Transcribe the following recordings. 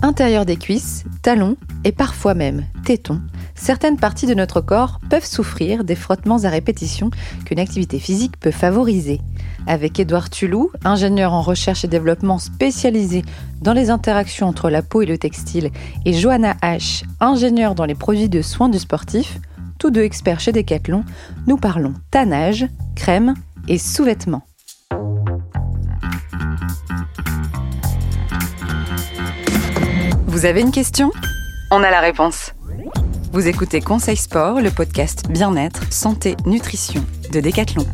Intérieur des cuisses, talons et parfois même tétons, certaines parties de notre corps peuvent souffrir des frottements à répétition qu'une activité physique peut favoriser. Avec Édouard Tulou, ingénieur en recherche et développement spécialisé dans les interactions entre la peau et le textile, et Johanna H, ingénieure dans les produits de soins du sportif, tous deux experts chez Decathlon, nous parlons tannage, crème et sous-vêtements. Vous avez une question? On a la réponse. Vous écoutez Conseil Sport, le podcast Bien-être, Santé, Nutrition de Decathlon.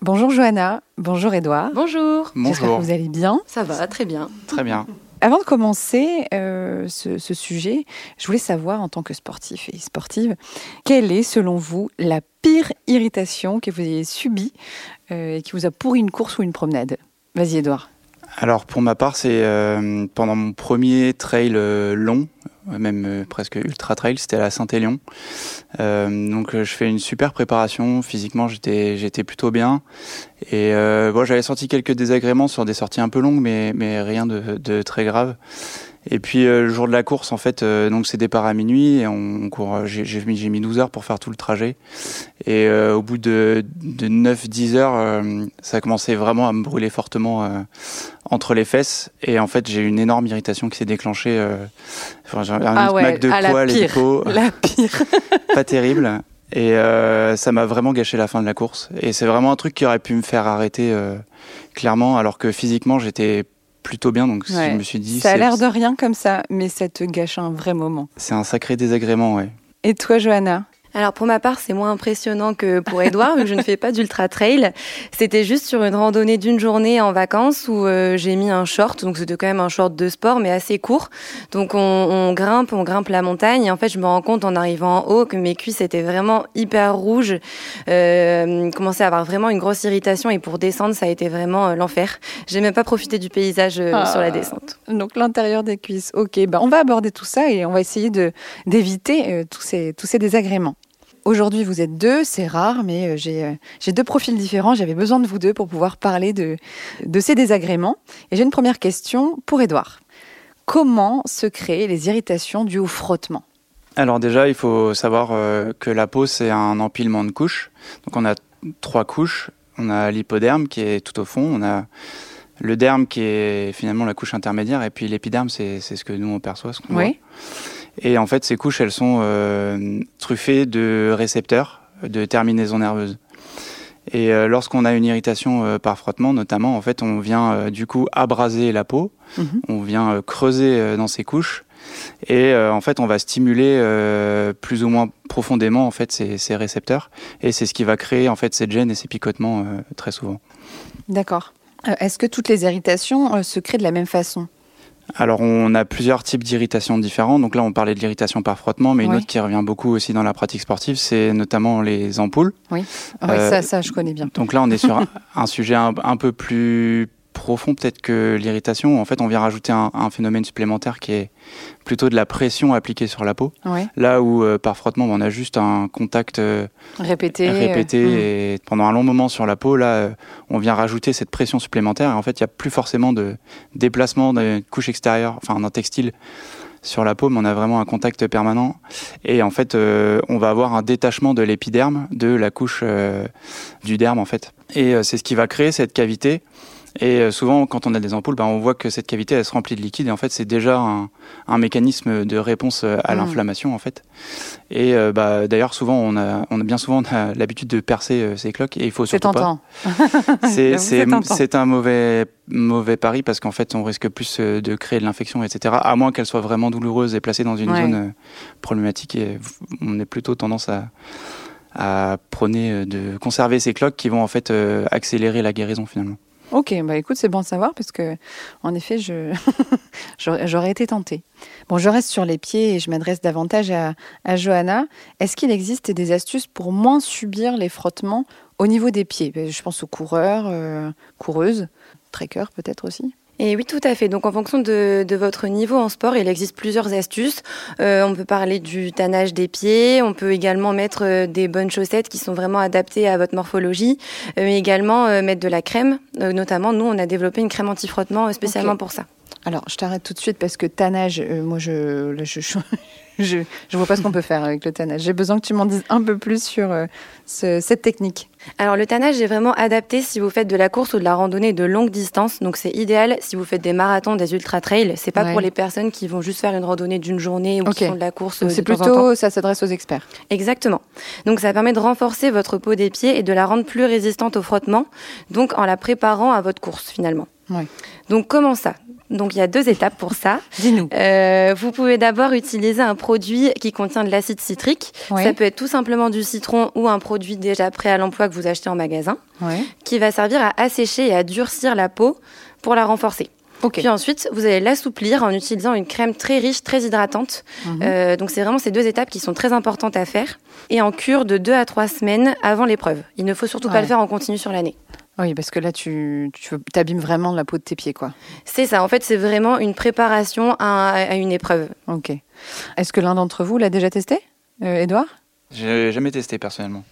Bonjour Johanna, bonjour Edouard. Bonjour. J'espère que vous allez bien. Ça va, très bien. Très bien. Avant de commencer euh, ce, ce sujet, je voulais savoir en tant que sportif et sportive, quelle est selon vous la pire irritation que vous ayez subie euh, et qui vous a pourri une course ou une promenade? Vas-y Edouard. Alors pour ma part, c'est euh, pendant mon premier trail euh, long, même euh, presque ultra trail, c'était à la Saint-Élion. Euh, donc je fais une super préparation, physiquement j'étais j'étais plutôt bien. Et bon, j'avais senti quelques désagréments sur des sorties un peu longues, mais, mais rien de, de très grave. Et puis euh, le jour de la course, en fait, euh, donc c'est départ à minuit et on, on court. euh, J'ai mis, mis 12 heures pour faire tout le trajet. Et euh, au bout de, de 9-10 heures, ça a commencé vraiment à me brûler fortement entre les fesses. Et en fait, j'ai eu une énorme irritation qui s'est déclenchée. enfin, un Ah ouais, mac de poils et de peau, La pire. pas terrible. Et ça m'a vraiment gâché la fin de la course. Et c'est vraiment un truc qui aurait pu me faire arrêter clairement, alors que physiquement j'étais plutôt bien. Donc Ouais. je me suis dit, Ça a l'air de rien comme ça, mais ça te gâche un vrai moment. c'est un sacré désagrément, ouais. Et toi Johanna? Alors pour ma part, c'est moins impressionnant que pour Edouard, vu que je ne fais pas d'ultra trail. C'était juste sur une randonnée d'une journée en vacances où euh, j'ai mis un short, donc c'était quand même un short de sport, mais assez court. Donc on, on grimpe, on grimpe la montagne. Et en fait, je me rends compte en arrivant en haut que mes cuisses étaient vraiment hyper rouges, euh, commençaient à avoir vraiment une grosse irritation. Et pour descendre, ça a été vraiment euh, l'enfer. J'ai même pas profité du paysage euh, Ah. sur la descente. Donc l'intérieur des cuisses. Ok, ben on va aborder tout ça et on va essayer de d'éviter tous ces tous ces désagréments. Aujourd'hui, vous êtes deux, c'est rare, mais euh, j'ai euh, j'ai deux profils différents. J'avais besoin de vous deux pour pouvoir parler de de ces désagréments. Et j'ai une première question pour Édouard. Comment se créent les irritations dues au frottement? Alors déjà, il faut savoir euh, que la peau c'est un empilement de couches. Donc on a trois couches. On a l'hypoderme qui est tout au fond. On a le derme qui est finalement la couche intermédiaire et puis l'épiderme c'est ce que nous on perçoit, ce qu'on voit. Et en fait, ces couches, elles sont euh, truffées de récepteurs, de terminaisons nerveuses. Et euh, lorsqu'on a une irritation euh, par frottement, notamment, en fait, on vient du coup abraser la peau, Mhm. on vient creuser dans ces couches, et en fait, on va stimuler plus ou moins profondément en fait ces, ces récepteurs, et c'est ce qui va créer en fait cette gêne et ces picotements très souvent. D'accord. Est-ce que toutes les irritations se créent de la même façon? Alors, on a plusieurs types d'irritations différents. Donc là, on parlait de l'irritation par frottement, mais une autre qui revient beaucoup aussi dans la pratique sportive, c'est notamment les ampoules. Ah Oui, Euh, ça, ça, je connais bien. Donc là, on est sur un, un sujet un, un peu plus profond peut-être que l'irritation. En fait, on vient rajouter un, un phénomène supplémentaire qui est plutôt de la pression appliquée sur la peau. Ouais. Là où euh, par frottement, on a juste un contact euh, Répéter. euh, répété et pendant un long moment sur la peau, là, on vient rajouter cette pression supplémentaire. Et en fait, il n'y a plus forcément de déplacement d'une couche extérieure, enfin d'un textile sur la peau, mais on a vraiment un contact permanent. Et en fait, euh, on va avoir un détachement de l'épiderme de la couche euh, du derme, en fait. Et euh, c'est ce qui va créer cette cavité. Et euh, souvent, quand on a des ampoules, ben, on voit que cette cavité, elle se remplit de liquide. Et en fait, c'est déjà un, un mécanisme de réponse euh, à Mm. l'inflammation, en fait. Et euh, bah, d'ailleurs, souvent, on a, on a bien souvent l'habitude de percer euh, ces cloques. Et il faut C'est surtout pas. tentant. C'est tentant. c'est un mauvais, mauvais pari parce qu'en fait, on risque plus de créer de l'infection, etc. À moins qu'elle soit vraiment douloureuse et placée dans une Ouais. zone problématique. Et on est plutôt tendance à, à prôner de conserver ces cloques qui vont en fait accélérer la guérison finalement. Ok, bah écoute, c'est bon de savoir parce que, en effet, je j'aurais été tentée. Bon, je reste sur les pieds et je m'adresse davantage à, à Johanna. Est-ce qu'il existe des astuces pour moins subir les frottements au niveau des pieds? Je pense aux coureurs, euh, coureuses, trekkers peut-être aussi. Et oui, tout à fait. Donc, en fonction de, de votre niveau en sport, il existe plusieurs astuces. Euh, on peut parler du tannage des pieds. On peut également mettre euh, des bonnes chaussettes qui sont vraiment adaptées à votre morphologie. Euh, mais également euh, mettre de la crème. Notamment, nous, on a développé une crème anti-frottement spécialement pour ça. Alors, je t'arrête tout de suite parce que tannage, euh, moi, je, je, je, je, vois pas ce qu'on peut faire avec le tannage. J'ai besoin que tu m'en dises un peu plus sur euh, cette technique. Alors, le tannage est vraiment adapté si vous faites de la course ou de la randonnée de longue distance. Donc, c'est idéal si vous faites des marathons, des ultra-trails. C'est pas pour les personnes qui vont juste faire une randonnée d'une journée ou qui font de la course. C'est plutôt, ça s'adresse aux experts. Exactement. Donc, ça permet de renforcer votre peau des pieds et de la rendre plus résistante au frottement. Donc, en la préparant à votre course, finalement. Donc, comment ça? Donc il y a deux étapes pour ça. Dis-nous. Euh, vous pouvez d'abord utiliser un produit qui contient de l'acide citrique. Ça peut être tout simplement du citron ou un produit déjà prêt à l'emploi que vous achetez en magasin, qui va servir à assécher et à durcir la peau pour la renforcer. Puis ensuite, vous allez l'assouplir en utilisant une crème très riche, très hydratante. Mhm. Euh, donc c'est vraiment ces deux étapes qui sont très importantes à faire. Et en cure de deux à trois semaines avant l'épreuve. Il ne faut surtout pas le faire en continu sur l'année. Oui, parce que là, tu, tu abîmes vraiment la peau de tes pieds, quoi. C'est ça. En fait, c'est vraiment une préparation à, une épreuve. Ok. Est-ce que l'un d'entre vous l'a déjà testé, euh, Edouard J'ai jamais testé personnellement.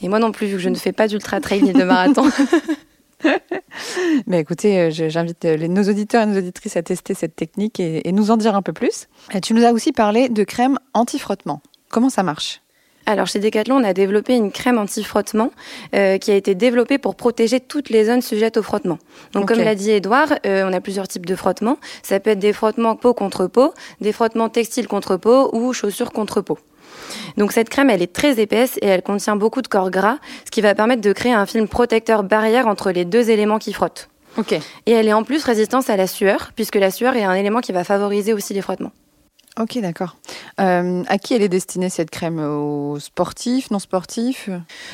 Et moi non plus, vu que je ne fais pas d'ultra trail ni de marathon. Mais écoutez, euh, j'invite euh, nos auditeurs et nos auditrices à tester cette technique et, et nous en dire un peu plus. tu nous as aussi parlé de crème anti-frottement. Comment ça marche? Alors chez Decathlon, on a développé une crème anti-frottement euh, qui a été développée pour protéger toutes les zones sujettes au frottement. Donc comme l'a dit Edouard, euh, on a plusieurs types de frottements. Ça peut être des frottements peau contre peau, des frottements textiles contre peau ou chaussures contre peau. Donc cette crème, elle est très épaisse et elle contient beaucoup de corps gras, ce qui va permettre de créer un film protecteur barrière entre les deux éléments qui frottent. Ok. Et elle est en plus résistante à la sueur, puisque la sueur est un élément qui va favoriser aussi les frottements. Ok, d'accord. Euh, à qui elle est destinée cette crème? Aux sportifs, non sportifs?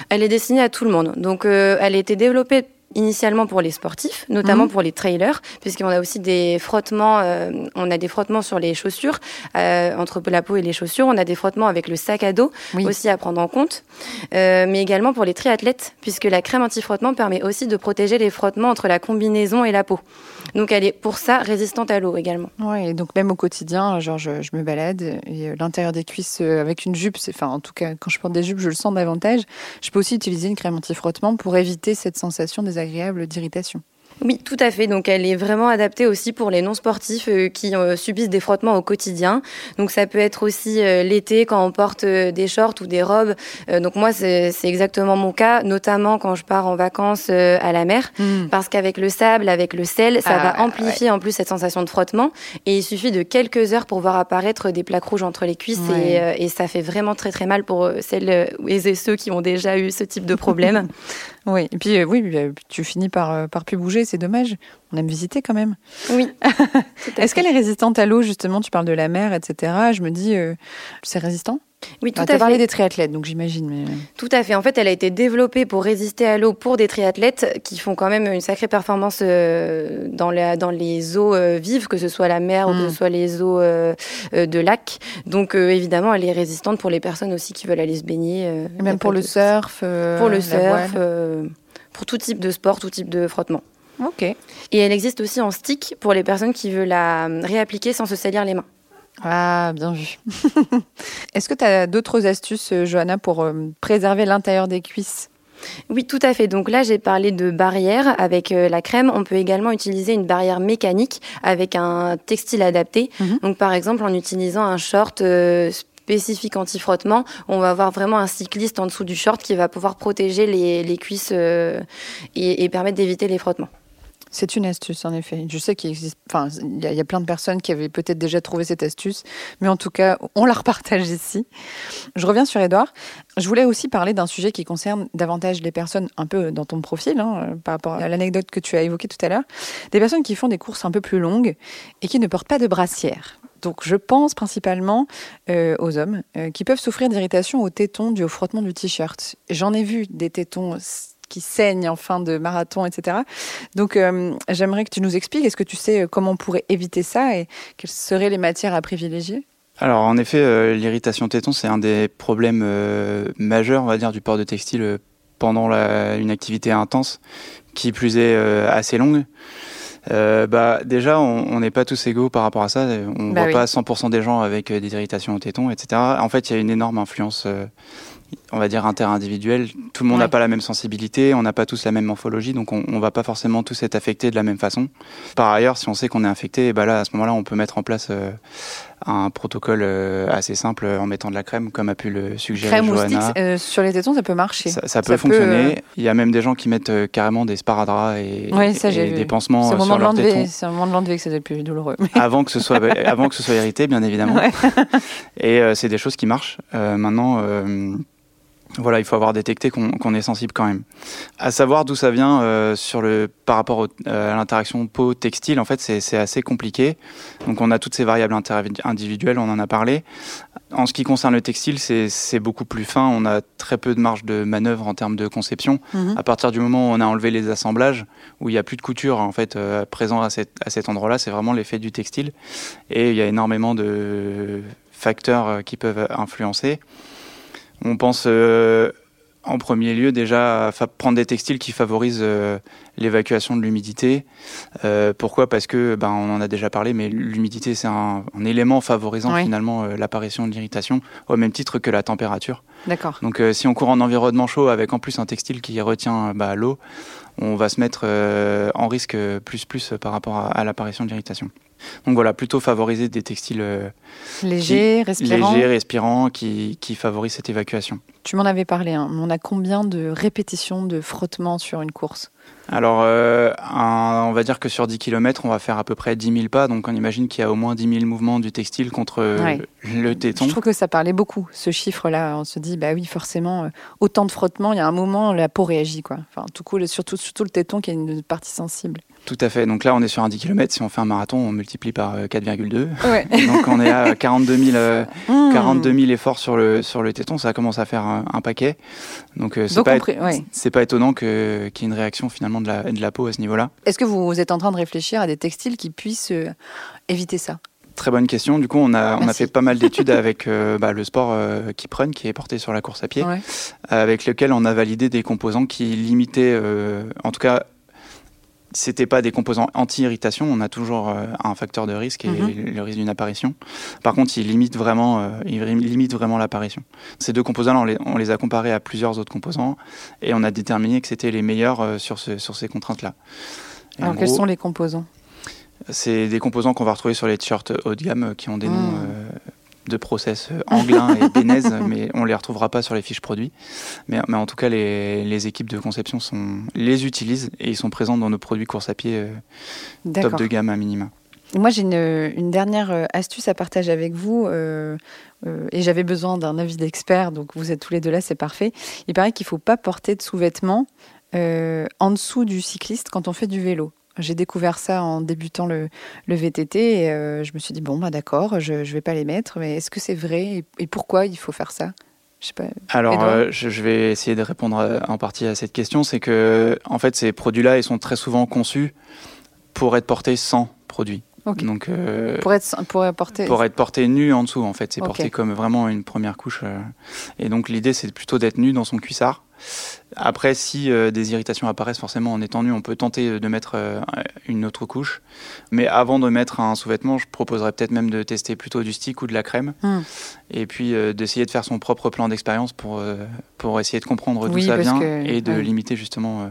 Elle est destinée à tout le monde. Donc, euh, elle a été développée initialement pour les sportifs, notamment mhm. pour les trailers, puisqu'on a aussi des frottements, euh, on a des frottements sur les chaussures, euh, entre la peau et les chaussures, on a des frottements avec le sac à dos aussi à prendre en compte, euh, mais également pour les triathlètes, puisque la crème anti-frottement permet aussi de protéger les frottements entre la combinaison et la peau. Donc elle est pour ça résistante à l'eau également. Oui, et donc même au quotidien, genre je, je me balade et l'intérieur des cuisses avec une jupe, enfin en tout cas quand je porte des jupes, je le sens davantage. Je peux aussi utiliser une crème anti-frottement pour éviter cette sensation des agréable d'irritation. Oui, tout à fait. Donc, elle est vraiment adaptée aussi pour les non-sportifs euh, qui euh, subissent des frottements au quotidien. Donc, ça peut être aussi euh, l'été quand on porte des shorts ou des robes. donc, moi, c'est exactement mon cas, notamment quand je pars en vacances à la mer, hmm. parce qu'avec le sable, avec le sel, ça va ah, amplifier en plus cette sensation de frottement. Et il suffit de quelques heures pour voir apparaître des plaques rouges entre les cuisses, et, et, ça fait vraiment très très mal pour celles et ceux qui ont déjà eu ce type de problème. Oui, et puis oui, tu finis par, par plus bouger, c'est dommage. On aime visiter quand même. Oui. Est-ce qu'elle est résistante à l'eau, justement? Tu parles de la mer, etc. Je me dis, euh, c'est résistant? Oui, tout à fait. Tu as parlé des triathlètes, donc j'imagine. Mais... Tout à fait. En fait, elle a été développée pour résister à l'eau pour des triathlètes qui font quand même une sacrée performance euh, dans, la, dans les eaux euh, vives, que ce soit la mer ou que ce hmm. soit les eaux euh, de lac. Donc, évidemment, elle est résistante pour les personnes aussi qui veulent aller se baigner. Et même pour le surf Pour le surf, pour tout type de sport, tout type de frottement. Ok. Et elle existe aussi en stick pour les personnes qui veulent la réappliquer sans se salir les mains. Ah, bien vu. Est-ce que tu as d'autres astuces, euh, Johanna, pour euh, préserver l'intérieur des cuisses? Oui, tout à fait. Donc là, j'ai parlé de barrière avec euh, la crème. On peut également utiliser une barrière mécanique avec un textile adapté. Mhm. Donc par exemple, en utilisant un short spécifique anti-frottement, on va avoir vraiment un cycliste en dessous du short qui va pouvoir protéger les, cuisses et permettre d'éviter les frottements. C'est une astuce, en effet. Je sais qu'il existe, enfin, il y, a plein de personnes qui avaient peut-être déjà trouvé cette astuce, mais en tout cas, on la repartage ici. Je reviens sur Edouard. Je voulais aussi parler d'un sujet qui concerne davantage les personnes un peu dans ton profil, hein, par rapport à l'anecdote que tu as évoquée tout à l'heure, des personnes qui font des courses un peu plus longues et qui ne portent pas de brassière. Donc je pense principalement euh, aux hommes euh, qui peuvent souffrir d'irritation aux tétons dû au frottement du t-shirt. J'en ai vu des tétons qui saignent en fin de marathon, etc. Donc, euh, j'aimerais que tu nous expliques, est-ce que tu sais euh, comment on pourrait éviter ça et quelles seraient les matières à privilégier? Alors en effet, euh, l'irritation téton, c'est un des problèmes majeurs, on va dire, du port de textile pendant une activité intense, qui plus est assez longue. bah, déjà, on n'est pas tous égaux par rapport à ça. On ne bah voit pas 100% des gens avec des irritations au téton, etc. En fait, il y a une énorme influence on va dire interindividuel. Tout le monde n'a Ouais. pas la même sensibilité, on n'a pas tous la même morphologie, donc on, on va pas forcément tous être affectés de la même façon. Par ailleurs, si on sait qu'on est infecté, eh ben là, à ce moment-là, on peut mettre en place euh, un protocole euh, assez simple en mettant de la crème, comme a pu le suggérer Crème Johanna. euh, sur les tétons, ça peut marcher. Ça, ça peut Ça fonctionner. euh, Il y a même des gens qui mettent euh, carrément des sparadraps et, Ouais, ça, et des pansements C'est euh, au moment sur de leurs tétons c'est au moment de l'enlever que c'est le plus douloureux. avant que ce soit avant que ce soit irrité, bien évidemment. Ouais. Et euh, c'est des choses qui marchent. Euh, maintenant, euh, voilà, il faut avoir détecté qu'on est sensible quand même. À savoir d'où ça vient euh, sur le par rapport au- euh, à l'interaction peau-textile, en fait, c'est assez compliqué. Donc, on a toutes ces variables individuelles, on en a parlé. En ce qui concerne le textile, c'est beaucoup plus fin. On a très peu de marge de manœuvre en termes de conception. Mhm. À partir du moment où on a enlevé les assemblages, où il n'y a plus de couture en fait euh, présent à, cet- à cet endroit-là, c'est vraiment l'effet du textile. Et il y a énormément de facteurs qui peuvent influencer. On pense euh, en premier lieu déjà à prendre des textiles qui favorisent euh, l'évacuation de l'humidité. Euh, pourquoi? Parce que, ben, on en a déjà parlé, mais l'humidité c'est un, un élément favorisant Oui. finalement l'apparition de l'irritation, au même titre que la température. D'accord. Donc euh, si on court en environnement chaud avec en plus un textile qui retient bah, l'eau, on va se mettre euh, en risque plus plus par rapport à, à l'apparition de l'irritation. Donc voilà, plutôt favoriser des textiles euh, légers, respirants, qui, qui favorisent cette évacuation. Tu m'en avais parlé. hein. On a combien de répétitions de frottement sur une course? Alors euh, un- on va dire que sur 10 km, on va faire à peu près 10 000 pas, donc on imagine qu'il y a au moins 10 000 mouvements du textile contre euh, Ouais. le téton. Je trouve que ça parlait beaucoup, ce chiffre-là. On se dit, bah oui, forcément, euh, autant de frottement, il y a un moment, la peau réagit. Quoi. Enfin, tout coup, surtout, surtout le téton qui est une partie sensible. Tout à fait, donc là on est sur un 10 km, si on fait un marathon, on multiplie par euh, 4,2. Ouais. donc on est à 42 000 euh, Mmh. 42 000 efforts sur le, sur le téton, ça commence à faire un, paquet. Donc euh, c'est pas, ouais. étonnant qu'il y ait une réaction finalement de la, de la peau à ce niveau-là. Est-ce que vous êtes en train de réfléchir à des textiles qui puissent euh, éviter ça? Très bonne question. Du coup, on a, on a fait pas mal d'études avec euh, bah, le sport euh, Keep Run, qui est porté sur la course à pied, Ouais. avec lequel on a validé des composants qui limitaient, euh, en tout cas, c'était pas des composants anti-irritation. On a toujours euh, un facteur de risque et Mhm. le risque d'une apparition. Par contre, ils limitent vraiment, euh, limitent vraiment l'apparition. Ces deux composants-là, on les, on les a comparés à plusieurs autres composants et on a déterminé que c'était les meilleurs euh, sur, ce- sur ces contraintes-là. Alors, quels gros, sont les composants? c'est des composants qu'on va retrouver sur les t-shirts haut de gamme euh, qui ont des Mm. noms de process euh, Anglin et Bénez, mais on les retrouvera pas sur les fiches produits. Mais, mais en tout cas, les, les équipes de conception sont, les utilisent et ils sont présents dans nos produits course à pied euh, top de gamme à minima. Moi, j'ai une, une dernière euh, astuce à partager avec vous. euh, euh, et j'avais besoin d'un avis d'expert, donc vous êtes tous les deux là, c'est parfait. Il paraît qu'il ne faut pas porter de sous-vêtements en dessous du cycliste quand on fait du vélo. J'ai découvert ça en débutant le, le VTT et euh, je me suis dit, bon, bah, d'accord, je ne vais pas les mettre, mais est-ce que c'est vrai et, et pourquoi il faut faire ça? Je sais pas. Alors, euh, je, je vais essayer de répondre euh, en partie à cette question. C'est que, en fait, ces produits-là, ils sont très souvent conçus pour être portés sans produit. Donc, euh, Pour être, pour porter. pour être porté nu en dessous en fait c'est porté comme vraiment une première couche euh. et donc l'idée c'est plutôt d'être nu dans son cuissard après si euh, des irritations apparaissent forcément en étant nu on peut tenter de mettre une autre couche mais avant de mettre un sous-vêtement je proposerais peut-être même de tester plutôt du stick ou de la crème Hmm. et puis d'essayer de faire son propre plan d'expérience pour pour essayer de comprendre d'où Oui, ça vient que- et de ouais. limiter justement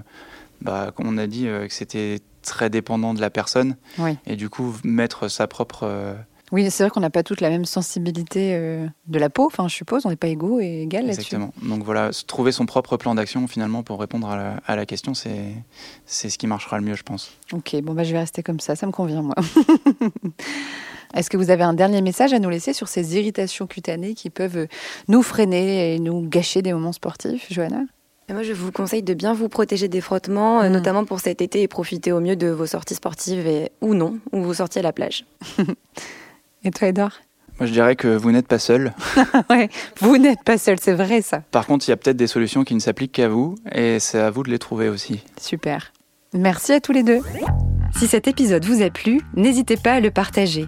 bah, comme on a dit que c'était très dépendant de la personne Oui. et du coup mettre sa propre euh, Oui, c'est vrai qu'on n'a pas toutes la même sensibilité euh, de la peau, enfin, je suppose, on n'est pas égaux et égal là-dessus. Exactement. Donc voilà, trouver son propre plan d'action finalement pour répondre à la, à la question, c'est c'est ce qui marchera le mieux, je pense. Ok, bon, bah, je vais rester comme ça, ça me convient, moi. Est-ce que vous avez un dernier message à nous laisser sur ces irritations cutanées qui peuvent nous freiner et nous gâcher des moments sportifs, Johanna? Moi, je vous conseille de bien vous protéger des frottements, euh, Mm. notamment pour cet été, et profiter au mieux de vos sorties sportives et, ou non, ou vous sortiez à la plage. Et toi, Edouard? Moi, je dirais que vous n'êtes pas seul. Ouais, vous n'êtes pas seul, c'est vrai ça. Par contre, il y a peut-être des solutions qui ne s'appliquent qu'à vous, et c'est à vous de les trouver aussi. Super. Merci à tous les deux. Si cet épisode vous a plu, n'hésitez pas à le partager.